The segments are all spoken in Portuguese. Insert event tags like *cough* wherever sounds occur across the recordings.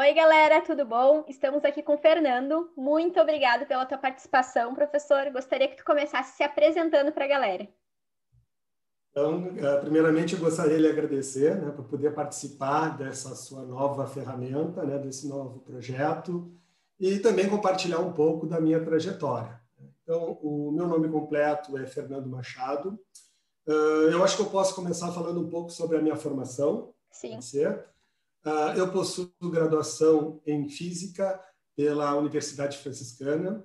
Oi, galera, tudo bom? Estamos aqui com o Fernando. Muito obrigado pela tua participação, professor. Gostaria que tu começasse se apresentando para a galera. Então, eh, primeiramente, eu gostaria de agradecer né, por poder participar dessa sua nova ferramenta, né, desse novo projeto, e também compartilhar um pouco da minha trajetória. Então, o meu nome completo é Fernando Machado. Eh, eu acho que eu posso começar falando um pouco sobre a minha formação. Sim. Eu possuo graduação em Física pela Universidade Franciscana.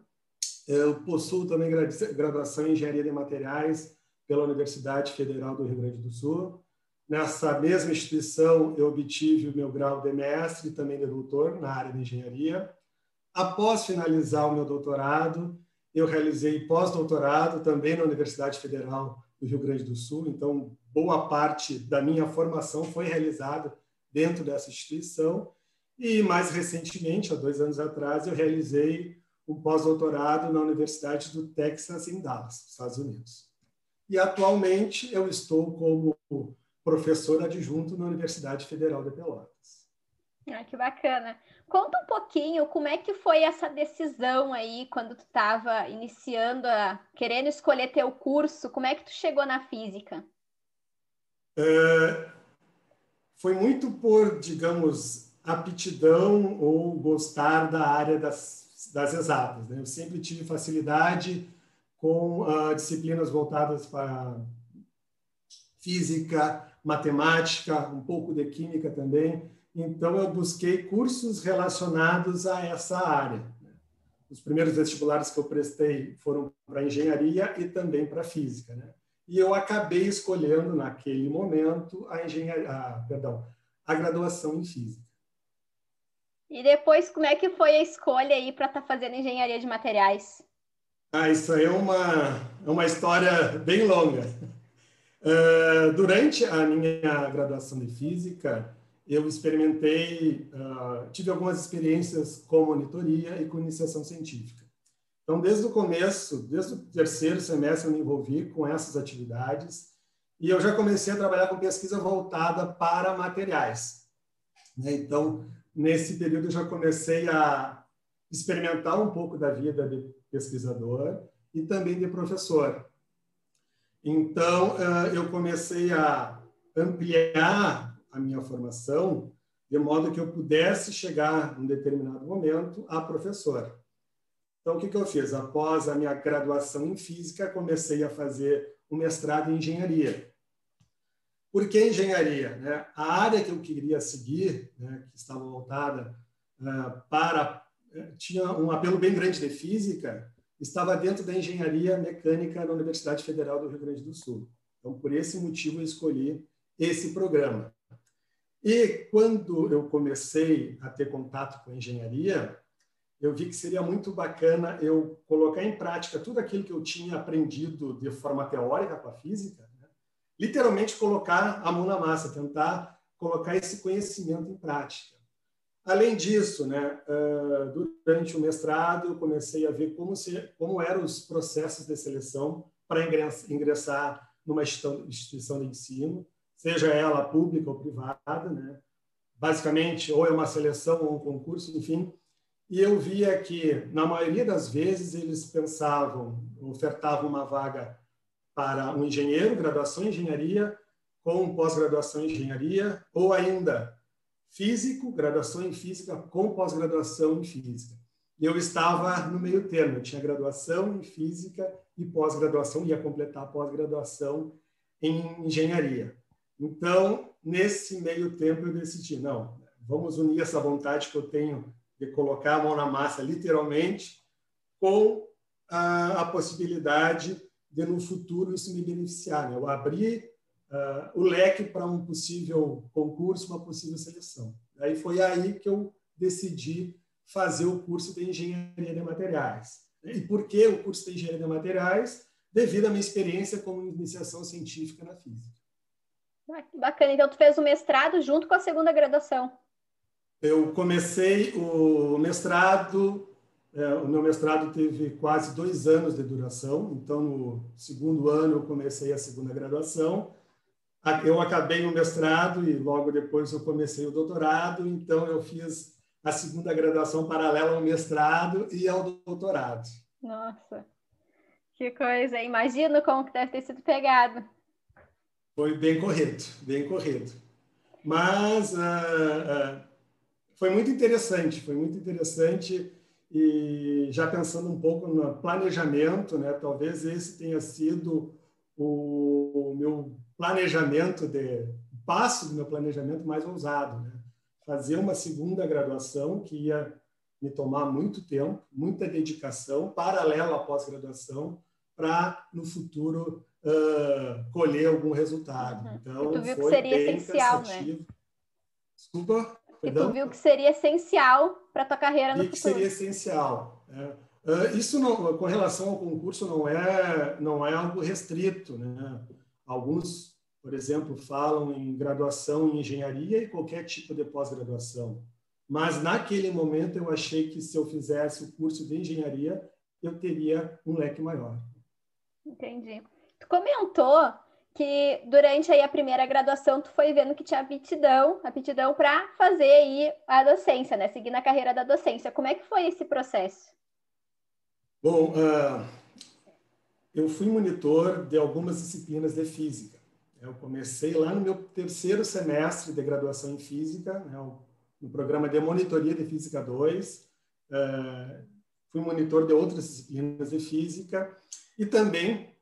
Eu possuo também graduação em Engenharia de Materiais pela Universidade Federal do Rio Grande do Sul. Nessa mesma instituição, eu obtive o meu grau de mestre e também de doutor na área de engenharia. Após finalizar o meu doutorado, eu realizei pós-doutorado também na Universidade Federal do Rio Grande do Sul. Então, boa parte da minha formação foi realizada dentro dessa instituição. E mais recentemente, há dois anos atrás, eu realizei um pós-doutorado na Universidade do Texas, em Dallas, Estados Unidos. E atualmente eu estou como professor adjunto na Universidade Federal de Pelotas. Ah, que bacana. Conta um pouquinho como é que foi essa decisão aí quando tu estava iniciando, a, querendo escolher teu curso, como é que tu chegou na física? É, foi muito por, digamos, aptidão ou gostar da área das, das exatas. Né? Eu sempre tive facilidade com uh, disciplinas voltadas para física, matemática, um pouco de química também. Então, eu busquei cursos relacionados a essa área. Os primeiros vestibulares que eu prestei foram para engenharia e também para física. Né? E eu acabei escolhendo naquele momento a engenharia, a, perdão, a graduação em física. E depois, como é que foi a escolha aí para estar tá fazendo engenharia de materiais? Ah, isso aí é uma, é uma história bem longa. Uh, *laughs* durante a minha graduação de física, eu experimentei, uh, tive algumas experiências com monitoria e com iniciação científica. Então, desde o começo, desde o terceiro semestre, eu me envolvi com essas atividades e eu já comecei a trabalhar com pesquisa voltada para materiais. Né? Então, nesse período, eu já comecei a experimentar um pouco da vida de pesquisador e também de professor. Então, eu comecei a ampliar a minha formação de modo que eu pudesse chegar, em determinado momento, a professor. Então, o que, que eu fiz? Após a minha graduação em física, comecei a fazer um mestrado em engenharia. Por que engenharia? Né? A área que eu queria seguir, né, que estava voltada uh, para. Uh, tinha um apelo bem grande de física, estava dentro da engenharia mecânica na Universidade Federal do Rio Grande do Sul. Então, por esse motivo, eu escolhi esse programa. E quando eu comecei a ter contato com a engenharia, eu vi que seria muito bacana eu colocar em prática tudo aquilo que eu tinha aprendido de forma teórica com a física, né? literalmente colocar a mão na massa, tentar colocar esse conhecimento em prática. Além disso, né, durante o mestrado, eu comecei a ver como, se, como eram os processos de seleção para ingressar numa instituição de ensino, seja ela pública ou privada, né? basicamente, ou é uma seleção ou um concurso, enfim, e eu via que, na maioria das vezes, eles pensavam, ofertavam uma vaga para um engenheiro, graduação em engenharia, com pós-graduação em engenharia, ou ainda físico, graduação em física, com pós-graduação em física. Eu estava no meio termo, eu tinha graduação em física e pós-graduação, ia completar pós-graduação em engenharia. Então, nesse meio tempo, eu decidi, não, vamos unir essa vontade que eu tenho de colocar a mão na massa, literalmente, com a, a possibilidade de, no futuro, isso me beneficiar. Né? Eu abrir uh, o leque para um possível concurso, uma possível seleção. Aí foi aí que eu decidi fazer o curso de Engenharia de Materiais. E por que o curso de Engenharia de Materiais? Devido à minha experiência como iniciação científica na física. Ah, que bacana. Então, tu fez o mestrado junto com a segunda graduação. Eu comecei o mestrado, é, o meu mestrado teve quase dois anos de duração, então no segundo ano eu comecei a segunda graduação. Eu acabei o mestrado e logo depois eu comecei o doutorado, então eu fiz a segunda graduação paralela ao mestrado e ao doutorado. Nossa, que coisa! Imagino como que deve ter sido pegado. Foi bem corrido, bem corrido. Mas uh, uh, foi muito interessante, foi muito interessante e já pensando um pouco no planejamento, né? Talvez esse tenha sido o, o meu planejamento de o passo do meu planejamento mais ousado, né? Fazer uma segunda graduação que ia me tomar muito tempo, muita dedicação, paralela à pós-graduação, para no futuro uh, colher algum resultado. Uhum. Então, tu viu foi que seria essencial, né? cansativo. né? Desculpa. E tu viu que seria essencial para a tua carreira no e futuro. que seria essencial. Né? Uh, isso não, com relação ao concurso não é não é algo restrito, né? Alguns, por exemplo, falam em graduação em engenharia e qualquer tipo de pós-graduação. Mas naquele momento eu achei que se eu fizesse o curso de engenharia eu teria um leque maior. Entendi. Tu comentou que durante aí a primeira graduação tu foi vendo que tinha aptidão, aptidão para fazer aí a docência, né? Seguir na carreira da docência. Como é que foi esse processo? Bom, uh, eu fui monitor de algumas disciplinas de física. Eu comecei lá no meu terceiro semestre de graduação em física, né, no programa de monitoria de física 2. Uh, ah, fui monitor de outras disciplinas de física e também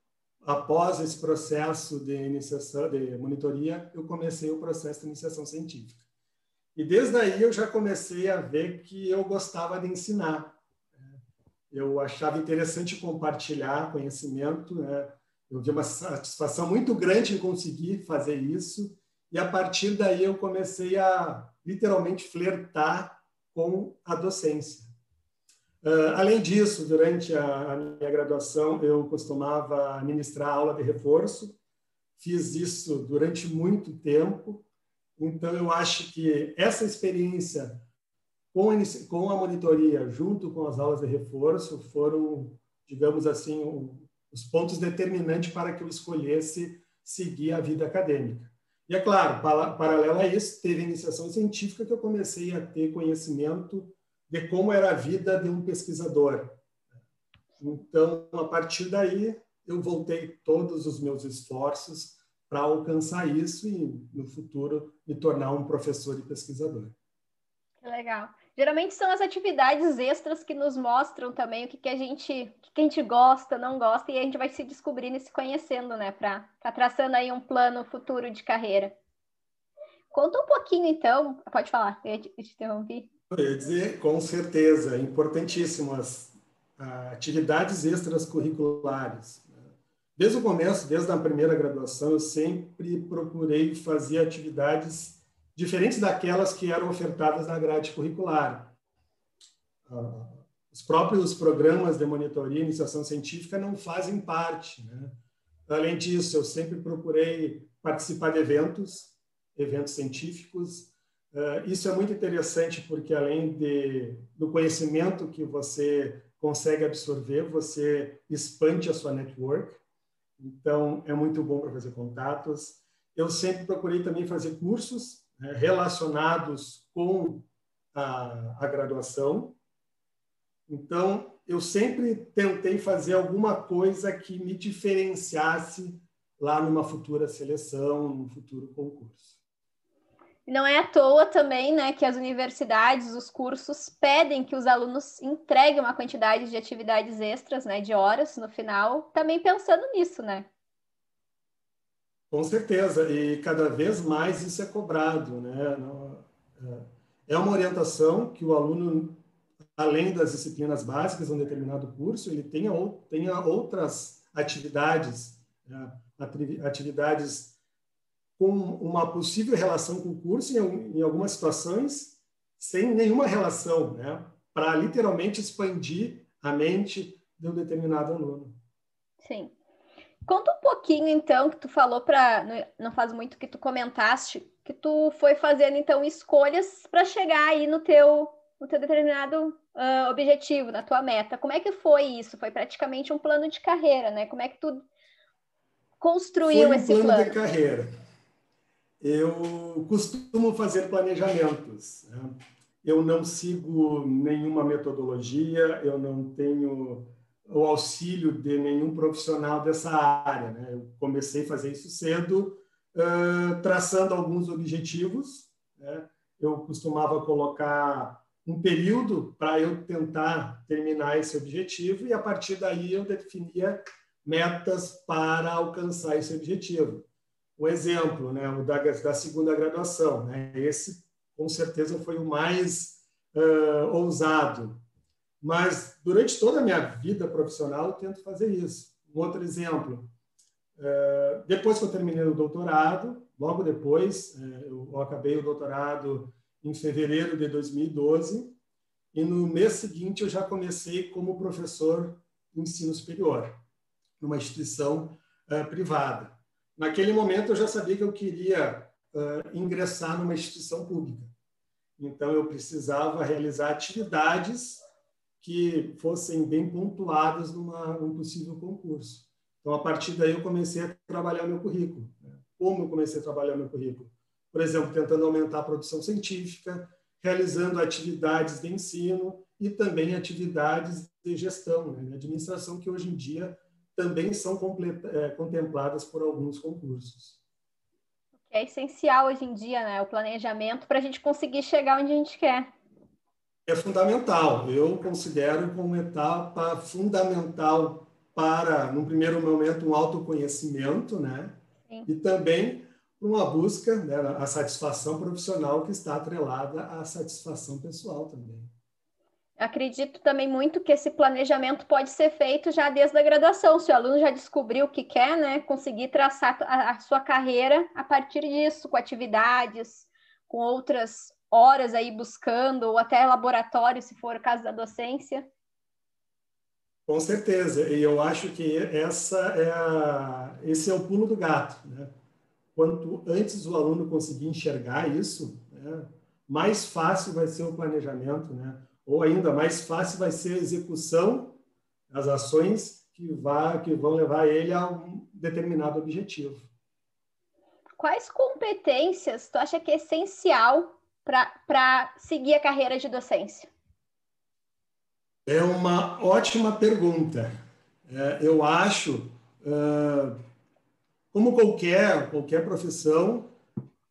após esse processo de iniciação, de monitoria, eu comecei o processo de iniciação científica. E desde aí eu já comecei a ver que eu gostava de ensinar. Eu achava interessante compartilhar conhecimento, né? Eu vi uma satisfação muito grande em conseguir fazer isso. E a partir daí eu comecei a literalmente flertar com a docência. Uh, além disso, durante a, a, minha graduação, eu costumava ministrar aula de reforço. Fiz isso durante muito tempo. Então, eu acho que essa experiência com com a monitoria, junto com as aulas de reforço, foram, digamos assim, os pontos determinantes para que eu escolhesse seguir a vida acadêmica. E, é claro, para, paralelo a isso, teve a iniciação científica que eu comecei a ter conhecimento de como era a vida de um pesquisador. Então, a partir daí, eu voltei todos os meus esforços para alcançar isso e, no futuro, me tornar um professor e pesquisador. Que legal. Geralmente são as atividades extras que nos mostram também o que, que a gente que, que a gente gosta, não gosta, e a gente vai se descobrindo e se conhecendo, né? Para tá traçando aí um plano futuro de carreira. Conta um pouquinho, então. Pode falar, eu te interrompi. Eu ia dizer, com certeza, importantíssimas atividades extras curriculares. Desde o começo, desde a primeira graduação, eu sempre procurei fazer atividades diferentes daquelas que eram ofertadas na grade curricular. Os próprios programas de monitoria e iniciação científica não fazem parte. Né? Além disso, eu sempre procurei participar de eventos, eventos científicos, isso é muito interessante porque, além de, do conhecimento que você consegue absorver, você expande a sua network. Então, é muito bom para fazer contatos. Eu sempre procurei também fazer cursos né, relacionados com a, a graduação. Então, eu sempre tentei fazer alguma coisa que me diferenciasse lá numa futura seleção, num futuro concurso. Não é à toa também, né, que as universidades, os cursos pedem que os alunos entreguem uma quantidade de atividades extras, né, de horas no final, também pensando nisso, né? Com certeza, e cada vez mais isso é cobrado, né? É, é uma orientação que o aluno, além das disciplinas básicas de um determinado curso, ele tenha, tenha outras atividades, né? atividades com uma possível relação com o curso, em, em algumas situações, sem nenhuma relação, né? para literalmente expandir a mente de um determinado aluno. Sim. Conta um pouquinho, então, que tu falou para. Não faz muito que tu comentaste, que tu foi fazendo, então, escolhas para chegar aí no teu, no teu determinado uh, objetivo, na tua meta. Como é que foi isso? Foi praticamente um plano de carreira, né? Como é que tu construiu foi um esse plano? plano de carreira eu costumo fazer planejamentos. Né? eu não sigo nenhuma metodologia, eu não tenho o auxílio de nenhum profissional dessa área. Né? Eu comecei a fazer isso cedo, uh, traçando alguns objetivos. Né? Eu costumava colocar um período para eu tentar terminar esse objetivo e a partir daí eu definia metas para alcançar esse objetivo. Um exemplo, né, o da, da segunda graduação, né, esse com certeza foi o mais uh, ousado, mas durante toda a minha vida profissional eu tento fazer isso. Um outro exemplo, uh, depois que eu terminei o doutorado, logo depois, uh, eu acabei o doutorado em fevereiro de 2012, e no mês seguinte eu já comecei como professor de ensino superior, numa instituição privada. Naquele momento eu já sabia que eu queria uh, ingressar numa instituição pública. Então eu precisava realizar atividades que fossem bem pontuadas numa, num possível concurso. Então, a partir daí, eu comecei a trabalhar meu currículo. Né? Como eu comecei a trabalhar meu currículo? por exemplo, tentando aumentar a produção científica, realizando atividades de ensino e também atividades de gestão, né, de administração, que hoje em dia também são é, contempladas por alguns concursos. É essencial hoje em dia, né, o planejamento para a gente conseguir chegar onde a gente quer. É fundamental. Eu considero como etapa fundamental para, no primeiro momento, um autoconhecimento, né? Sim. E também uma busca, né, a satisfação profissional que está atrelada à satisfação pessoal também. Acredito também muito que esse planejamento pode ser feito já desde a graduação. Se o aluno já descobriu o que quer, né, conseguir traçar a, a sua carreira a partir disso, com atividades, com outras horas aí buscando, ou até laboratório, se for o caso da docência. Com certeza, e eu acho que essa é a, esse é o pulo do gato, né? quanto antes o aluno conseguir enxergar isso, né, mais fácil vai ser o planejamento, né? Ou ainda mais fácil vai ser a execução das ações que, vá, que vão levar ele a um determinado objetivo. Quais competências tu acha que é essencial para seguir a carreira de docência? É uma ótima pergunta. É, eu acho uh, como qualquer, qualquer profissão,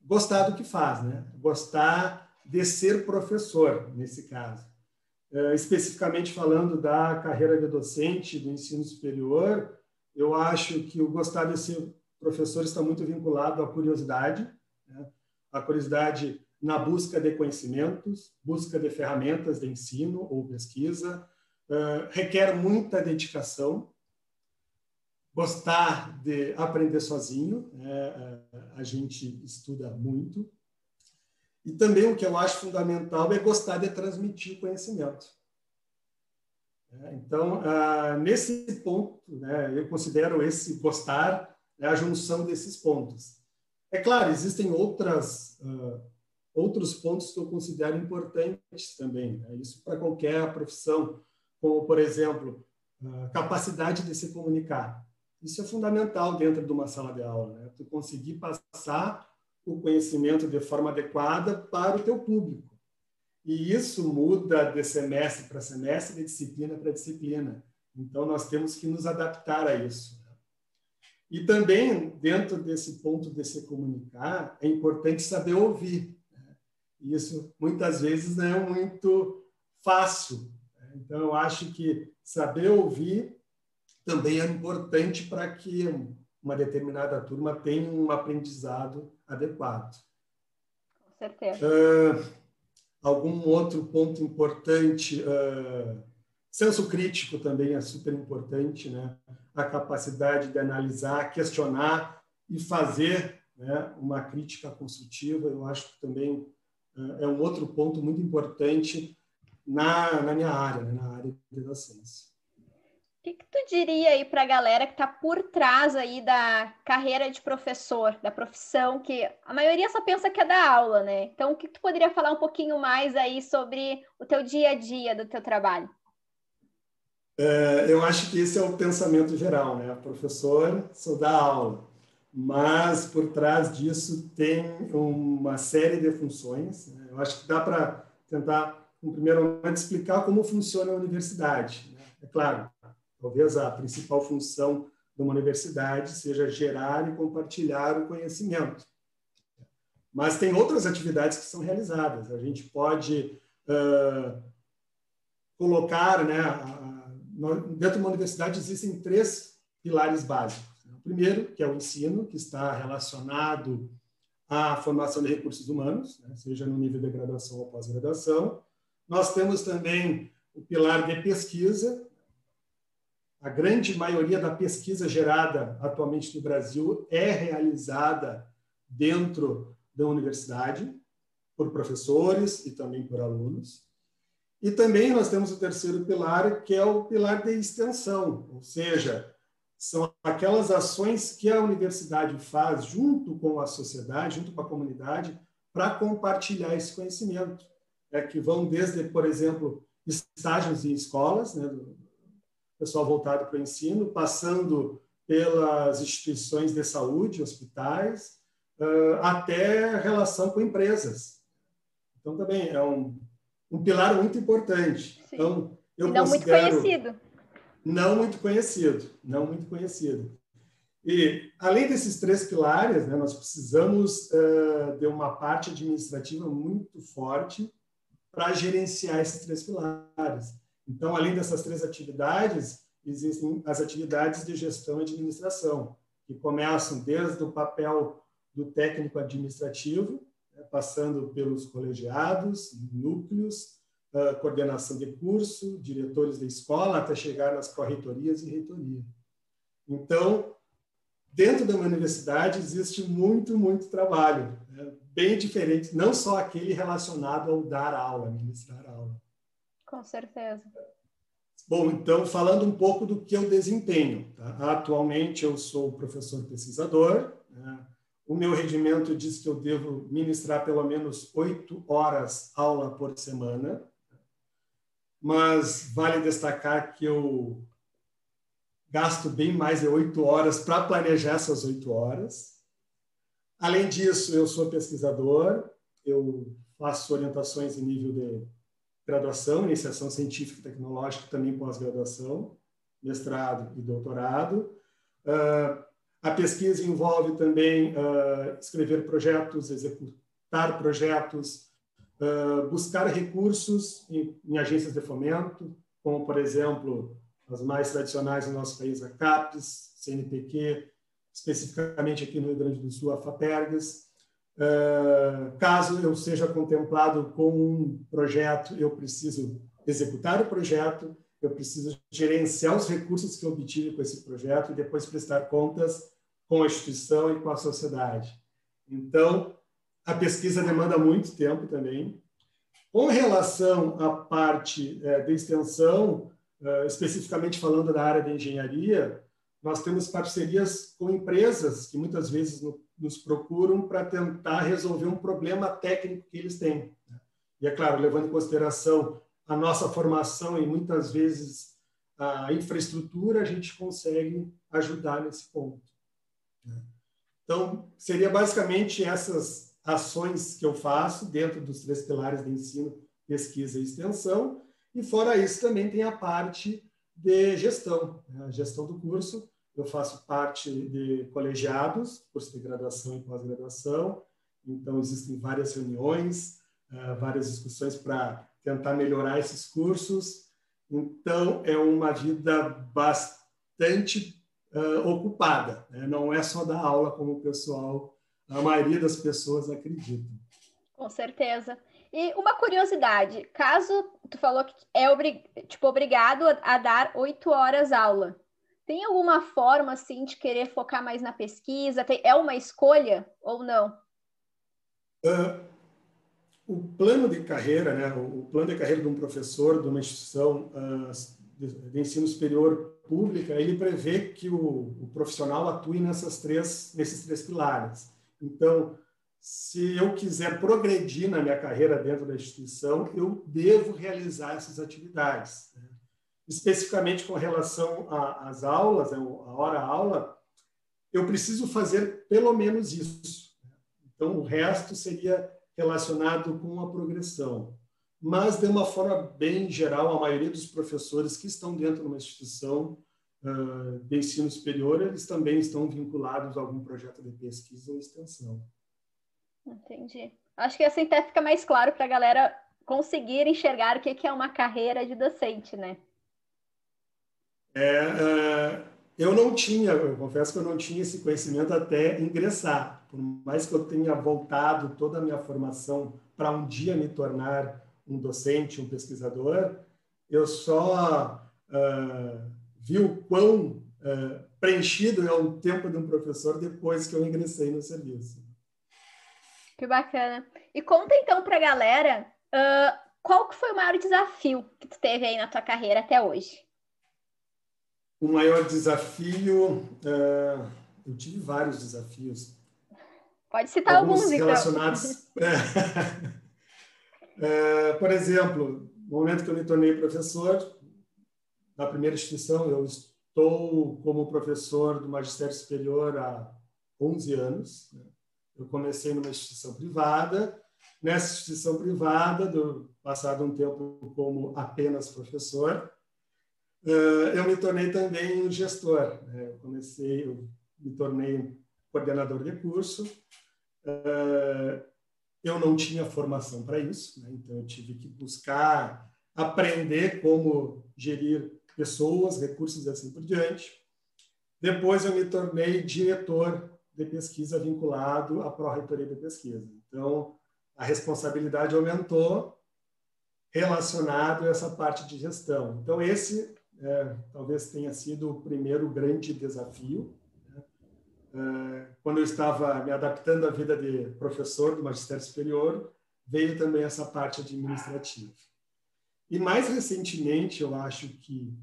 gostar do que faz, né? Gostar de ser professor, nesse caso. Uh, especificamente falando da carreira de docente do ensino superior, eu acho que o gostar de ser professor está muito vinculado à curiosidade, né? a curiosidade na busca de conhecimentos, busca de ferramentas de ensino ou pesquisa, uh, requer muita dedicação, gostar de aprender sozinho, né? a gente estuda muito. E também o que eu acho fundamental é gostar de transmitir conhecimento. É, então, ah, nesse ponto, né, eu considero esse gostar né, a junção desses pontos. É claro, existem outras, uh, outros pontos que eu considero importantes também. Né? Isso para qualquer profissão, como, por exemplo, a capacidade de se comunicar. Isso é fundamental dentro de uma sala de aula, né? Tu conseguir passar o conhecimento de forma adequada para o teu público. E isso muda de semestre para semestre, de disciplina para disciplina. Então, nós temos que nos adaptar a isso. E também, dentro desse ponto de se comunicar, é importante saber ouvir. Né? Isso, muitas vezes, não é muito fácil. Né? Então, eu acho que saber ouvir também é importante para que uma determinada turma tenha um aprendizado adequado. Com certeza. Uh, algum outro ponto importante, uh, senso crítico também é super importante, né? A capacidade de analisar, questionar e fazer né, uma crítica construtiva, eu acho que também uh, é um outro ponto muito importante na, na minha área, né, na área de docência. O que, que tu diria aí para a galera que está por trás aí da carreira de professor, da profissão, que a maioria só pensa que é da aula, né? Então, o que, que tu poderia falar um pouquinho mais aí sobre o teu dia a dia do teu trabalho? É, eu acho que esse é o pensamento geral, né? Professor, sou da aula, mas por trás disso tem uma série de funções. Né? Eu acho que dá para tentar, no primeiro momento, explicar como funciona a universidade. Né? É claro, talvez a principal função de uma universidade seja gerar e compartilhar o conhecimento. Mas tem outras atividades que são realizadas. A gente pode uh, colocar, né, dentro de uma universidade existem três pilares básicos. O primeiro, que é o ensino, que está relacionado à formação de recursos humanos, né, seja no nível de graduação ou pós-graduação. Nós temos também o pilar de pesquisa. A grande maioria da pesquisa gerada atualmente no Brasil é realizada dentro da universidade, por professores e também por alunos. E também nós temos o terceiro pilar, que é o pilar de extensão, ou seja, são aquelas ações que a universidade faz junto com a sociedade, junto com a comunidade, para compartilhar esse conhecimento, é, que vão desde, por exemplo, estágios em escolas, né, pessoal voltado para o ensino, passando pelas instituições de saúde, hospitais, até relação com empresas. Então, também é um, um pilar muito importante. Sim. Então, eu e não considero... muito conhecido. Não muito conhecido, não muito conhecido. E, além desses três pilares, né, nós precisamos uh, de uma parte administrativa muito forte para gerenciar esses três pilares. Então, além dessas três atividades, existem as atividades de gestão e administração, que começam desde o papel do técnico administrativo, né, passando pelos colegiados, núcleos, uh, coordenação de curso, diretores da escola, até chegar nas pró-reitorias e reitoria. Então, dentro da universidade existe muito, muito trabalho, né, bem diferente, não só aquele relacionado ao dar aula, ministrar aula. Com certeza. Bom, então, falando um pouco do que eu desempenho. Tá? Atualmente, eu sou professor pesquisador, né? O meu regimento diz que eu devo ministrar pelo menos oito horas aula por semana, mas vale destacar que eu gasto bem mais de oito horas para planejar essas oito horas. Além disso, eu sou pesquisador, eu faço orientações em nível de graduação, iniciação científica e tecnológica, também pós-graduação, mestrado e doutorado. Uh, a pesquisa envolve também uh, escrever projetos, executar projetos, uh, buscar recursos em, em, agências de fomento, como, por exemplo, as mais tradicionais no nosso país, a CAPES, CNPq, especificamente aqui no Rio Grande do Sul, a FAPERGAS. Uh, caso eu seja contemplado com um projeto, eu preciso executar o projeto, eu preciso gerenciar os recursos que eu obtive com esse projeto e depois prestar contas com a instituição e com a sociedade. Então, a pesquisa demanda muito tempo também. Com relação à parte é, de extensão, é, especificamente falando da área de engenharia, nós temos parcerias com empresas que muitas vezes no, nos procuram para tentar resolver um problema técnico que eles têm. Né? E, é claro, levando em consideração a nossa formação e muitas vezes a infraestrutura, a gente consegue ajudar nesse ponto. Então, seria basicamente essas ações que eu faço dentro dos três pilares de ensino, pesquisa e extensão. E fora isso, também tem a parte de gestão, né? a gestão do curso. Eu faço parte de colegiados, curso de graduação e pós-graduação. Então, existem várias reuniões, uh, várias discussões para tentar melhorar esses cursos. Então, é uma vida bastante uh, ocupada. Né? Não é só dar aula como o pessoal, a maioria das pessoas acredita. Com certeza. E uma curiosidade, caso tu falou que é tipo, obrigado a, a dar oito horas aula, tem alguma forma assim de querer focar mais na pesquisa? Tem, é uma escolha ou não? Uh, o plano de carreira, né, o plano de carreira de um professor de uma instituição uh, de, ensino superior pública, ele prevê que o, o profissional atue nessas três, nesses três pilares. Então, se eu quiser progredir na minha carreira dentro da instituição, eu devo realizar essas atividades. Né? Especificamente com relação às aulas, né, a hora-aula, eu preciso fazer pelo menos isso. Então, o resto seria relacionado com a progressão. mas de uma forma bem geral, a maioria dos professores que estão dentro de uma instituição uh, de ensino superior, eles também estão vinculados a algum projeto de pesquisa ou extensão. Entendi. Acho que assim até fica mais claro para a galera conseguir enxergar o que é uma carreira de docente, né? É, uh, eu não tinha, eu confesso que eu não tinha esse conhecimento até ingressar. Por mais que eu tenha voltado toda a minha formação para um dia me tornar um docente, um pesquisador, eu só uh, vi o quão uh, preenchido é o tempo de um professor depois que eu ingressei no serviço. Que bacana. E conta então para a galera uh, qual que foi o maior desafio que tu teve aí na tua carreira até hoje? O maior desafio, uh, eu tive vários desafios. Pode citar alguns, alguns então. relacionados. *laughs* é, por exemplo, no momento que eu me tornei professor, na primeira instituição, eu estou como professor do magistério superior há 11 anos. Né? Eu comecei numa instituição privada. Nessa instituição privada, do, passado um tempo como apenas professor, eu me tornei também um gestor. Né? Eu comecei, eu me tornei coordenador de curso. Uh, eu não tinha formação para isso, né? então eu tive que buscar aprender como gerir pessoas, recursos e assim por diante. Depois eu me tornei diretor de pesquisa vinculado à Pró-Reitoria de Pesquisa. Então, a responsabilidade aumentou relacionado a essa parte de gestão. Então, esse é, talvez tenha sido o primeiro grande desafio. Né? É, quando eu estava me adaptando à vida de professor do magistério superior, veio também essa parte administrativa. E mais recentemente, eu acho que,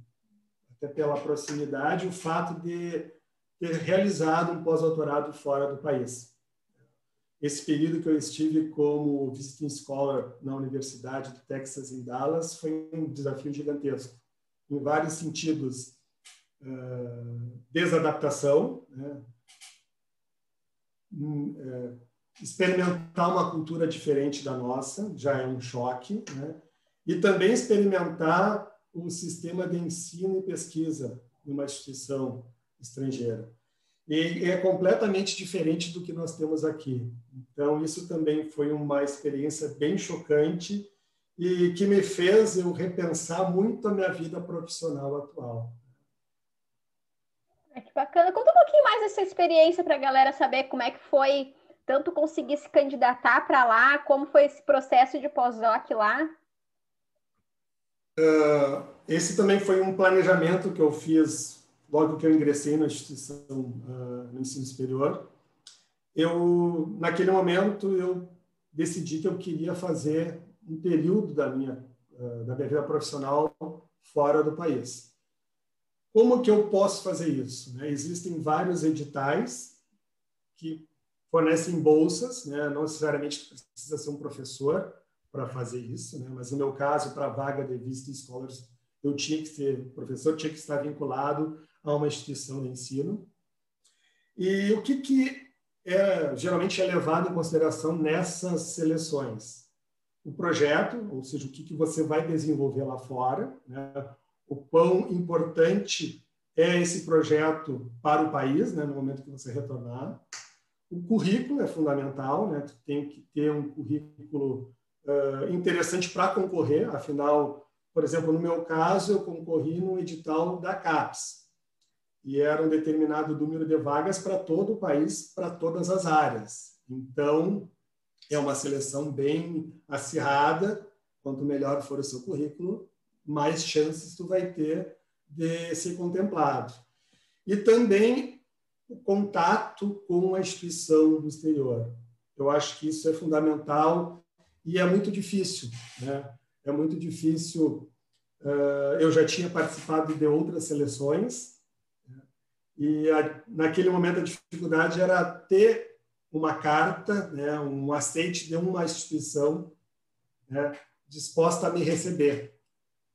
até pela proximidade, o fato de ter realizado um pós-doutorado fora do país. Esse período que eu estive como visiting scholar na Universidade do Texas em Dallas foi um desafio gigantesco, em vários sentidos. Desadaptação, né? uh, experimentar uma cultura diferente da nossa, já é um choque, né? e também experimentar o sistema de ensino e pesquisa numa instituição estrangeira. E é completamente diferente do que nós temos aqui. Então, isso também foi uma experiência bem chocante e que me fez eu repensar muito a minha vida profissional atual. É que bacana. Conta um pouquinho mais dessa experiência para a galera saber como é que foi tanto conseguir se candidatar para lá, como foi esse processo de pós-doc lá. Uh, esse também foi um planejamento que eu fiz logo que eu ingressei na instituição uh, no ensino superior, eu naquele momento eu decidi que eu queria fazer um período da minha uh, da minha vida profissional fora do país. Como que eu posso fazer isso? Né? Existem vários editais que fornecem bolsas, né? não necessariamente precisa ser um professor para fazer isso, né? mas no meu caso, para a vaga de Visiting Scholars, eu tinha que ser professor, tinha que estar vinculado a uma instituição de ensino. E o que, que é, geralmente é levado em consideração nessas seleções? O projeto, ou seja, o que, que você vai desenvolver lá fora, né? o quão importante é esse projeto para o país, né, no momento que você retornar. O currículo é fundamental, né? Tu tem que ter um currículo uh, interessante para concorrer, afinal, por exemplo, no meu caso, eu concorri no edital da CAPES, e era um determinado número de vagas para todo o país, para todas as áreas. Então, é uma seleção bem acirrada. Quanto melhor for o seu currículo, mais chances tu vai ter de ser contemplado. E também o contato com a instituição do exterior. Eu acho que isso é fundamental e é muito difícil. Né? É muito difícil. Eu já tinha participado de outras seleções, e a, naquele momento a dificuldade era ter uma carta, né, um aceite de uma instituição né, disposta a me receber.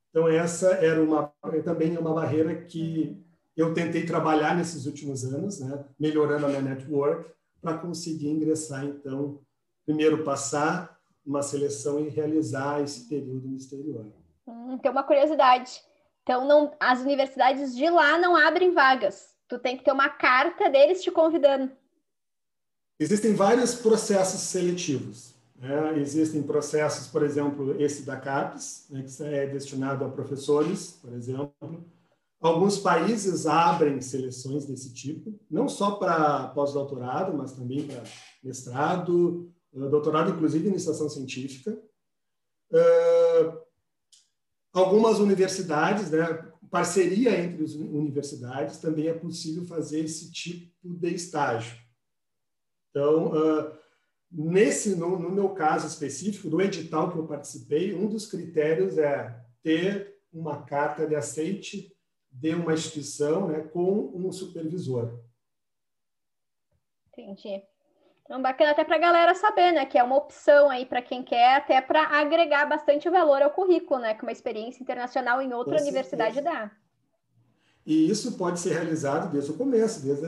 Então essa era uma também é uma barreira que eu tentei trabalhar nesses últimos anos, né, melhorando a minha network para conseguir ingressar. Então, primeiro passar uma seleção e realizar esse período no exterior. Hum, tem uma curiosidade. Então, não, as universidades de lá não abrem vagas. Tu tem que ter uma carta deles te convidando. Existem vários processos seletivos. Né? Existem processos, por exemplo, esse da CAPES, né, que é destinado a professores, por exemplo. Alguns países abrem seleções desse tipo, não só para pós-doutorado, mas também para mestrado, eh, doutorado, inclusive iniciação científica. Uh, algumas universidades, né, parceria entre as universidades, também é possível fazer esse tipo de estágio. Então, uh, nesse, no, no, meu caso específico, do edital que eu participei, um dos critérios é ter uma carta de aceite de uma instituição né, com um supervisor. Entendi. Então, bacana até para a galera saber, né? Que é uma opção aí para quem quer, até para agregar bastante valor ao currículo, né? Que uma experiência internacional em outra universidade dá. E isso pode ser realizado desde o começo, desde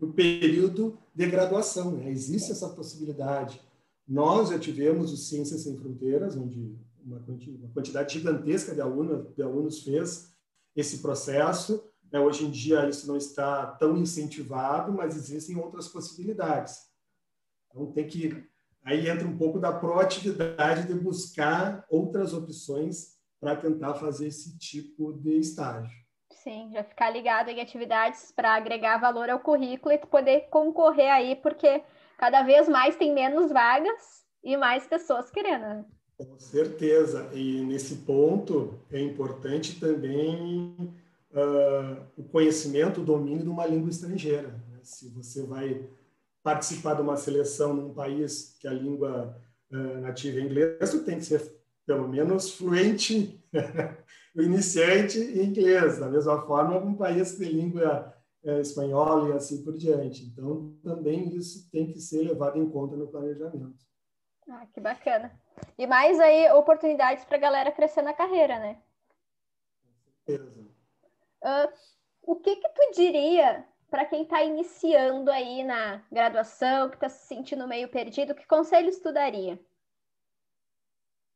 o período de graduação. Né? Existe essa possibilidade. Nós já tivemos o Ciências Sem Fronteiras, onde uma quantidade gigantesca de alunos, de alunos fez esse processo né? Hoje em dia isso não está tão incentivado, mas existem outras possibilidades. Então tem que aí entra um pouco da proatividade de buscar outras opções para tentar fazer esse tipo de estágio. Sim, já ficar ligado em atividades para agregar valor ao currículo e poder concorrer aí, porque cada vez mais tem menos vagas e mais pessoas querendo. Né? Com certeza. E nesse ponto é importante também uh, o conhecimento, o domínio de uma língua estrangeira. Né? Se você vai participar de uma seleção num país que a língua uh, nativa é inglês, você tem que ser pelo menos fluente, *laughs* o iniciante em inglês, da mesma forma um país de língua é, espanhola e assim por diante. Então, também isso tem que ser levado em conta no planejamento. Ah, que bacana. E mais aí oportunidades para a galera crescer na carreira, né? Com certeza. Uh, o que que tu diria para quem está iniciando aí na graduação, que está se sentindo meio perdido, que conselhos tu daria?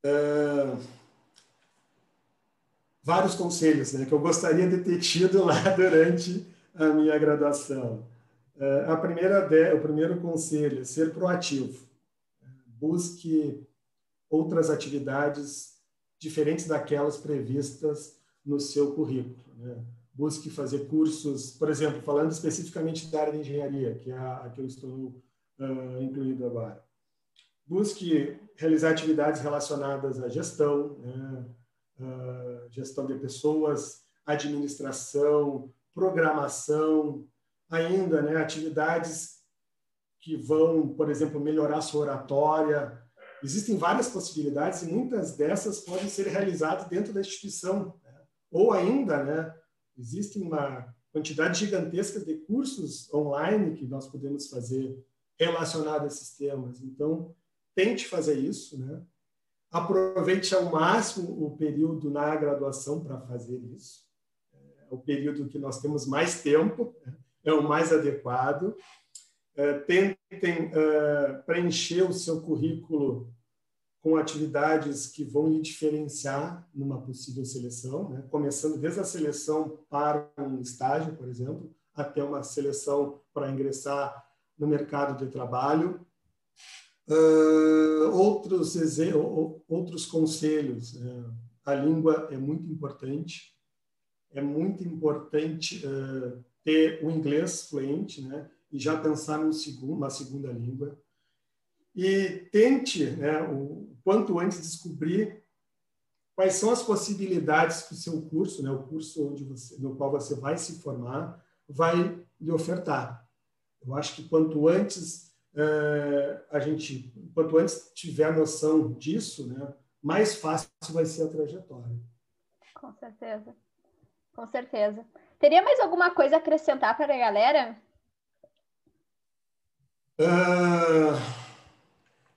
Uh, vários conselhos né, que eu gostaria de ter tido lá *laughs* durante a minha graduação. Uh, a primeira o primeiro conselho é ser proativo. Busque outras atividades diferentes daquelas previstas no seu currículo. Né? busque fazer cursos, por exemplo, falando especificamente da área de engenharia, que é a, a que eu estou uh, incluído agora. Busque realizar atividades relacionadas à gestão, né? Uh, gestão de pessoas, administração, programação, ainda né, atividades que vão, por exemplo, melhorar sua oratória. Existem várias possibilidades e muitas dessas podem ser realizadas dentro da instituição. Né? Ou ainda, né, Existe uma quantidade gigantesca de cursos online que nós podemos fazer relacionados a esses temas. Então, tente fazer isso, né? Aproveite ao máximo o período na graduação para fazer isso. É o período que nós temos mais tempo, é o mais adequado. É, tentem é, preencher o seu currículo com atividades que vão lhe diferenciar numa possível seleção, né? começando desde a seleção para um estágio, por exemplo, até uma seleção para ingressar no mercado de trabalho. Uh, outros, outros conselhos. Né? A língua é muito importante. É muito importante uh, ter o inglês fluente né? e já pensar num segundo, uma segunda língua e tente, né, o quanto antes descobrir quais são as possibilidades que o seu curso, né, o curso onde você, no qual você vai se formar, vai lhe ofertar. Eu acho que quanto antes é, a gente, quanto antes tiver noção disso, né, mais fácil vai ser a trajetória. Com certeza, com certeza. Teria mais alguma coisa a acrescentar para a galera? Uh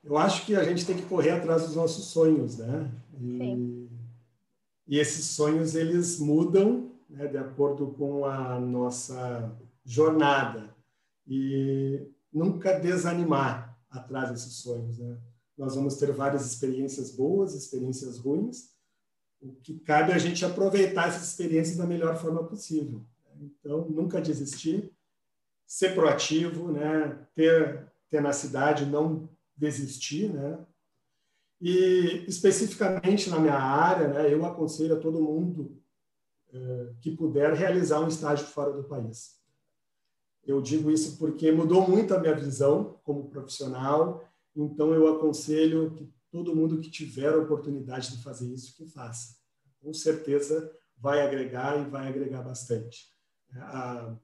eu acho que a gente tem que correr atrás dos nossos sonhos, né? E, e esses sonhos eles mudam né, de acordo com a nossa jornada e nunca desanimar atrás desses sonhos, né? nós vamos ter várias experiências boas, experiências ruins. O que cabe é a gente aproveitar essas experiências da melhor forma possível. Então, nunca desistir, ser proativo, né? ter tenacidade, não desistir, né? E especificamente na minha área, né, eu aconselho a todo mundo eh, que puder realizar um estágio fora do país. Eu digo isso porque mudou muito a minha visão como profissional, então eu aconselho que todo mundo que tiver a oportunidade de fazer isso, que faça. Com certeza vai agregar e vai agregar bastante. A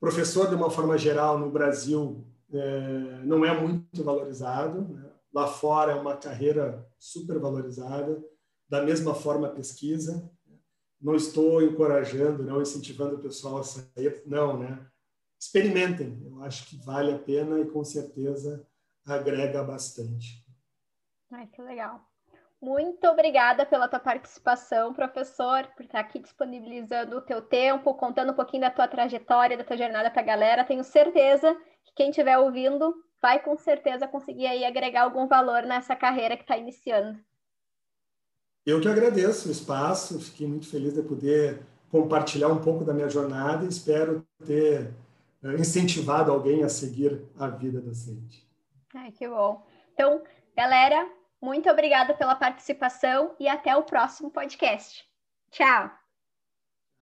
professor, de uma forma geral, no Brasil, é, não é muito valorizado. Né? Lá fora é uma carreira super valorizada. Da mesma forma, a pesquisa não estou encorajando, não incentivando o pessoal a sair, não, né? Experimentem, eu acho que vale a pena e com certeza agrega bastante. Ai, que legal. Muito obrigada pela tua participação, professor, por estar aqui disponibilizando o teu tempo, contando um pouquinho da tua trajetória, da tua jornada para a galera. Tenho certeza que quem estiver ouvindo vai com certeza conseguir aí agregar algum valor nessa carreira que está iniciando. Eu que agradeço o espaço, fiquei muito feliz de poder compartilhar um pouco da minha jornada e espero ter eh, incentivado alguém a seguir a vida docente. Ai, que bom. Então, galera, muito obrigada pela participação e até o próximo podcast. Tchau!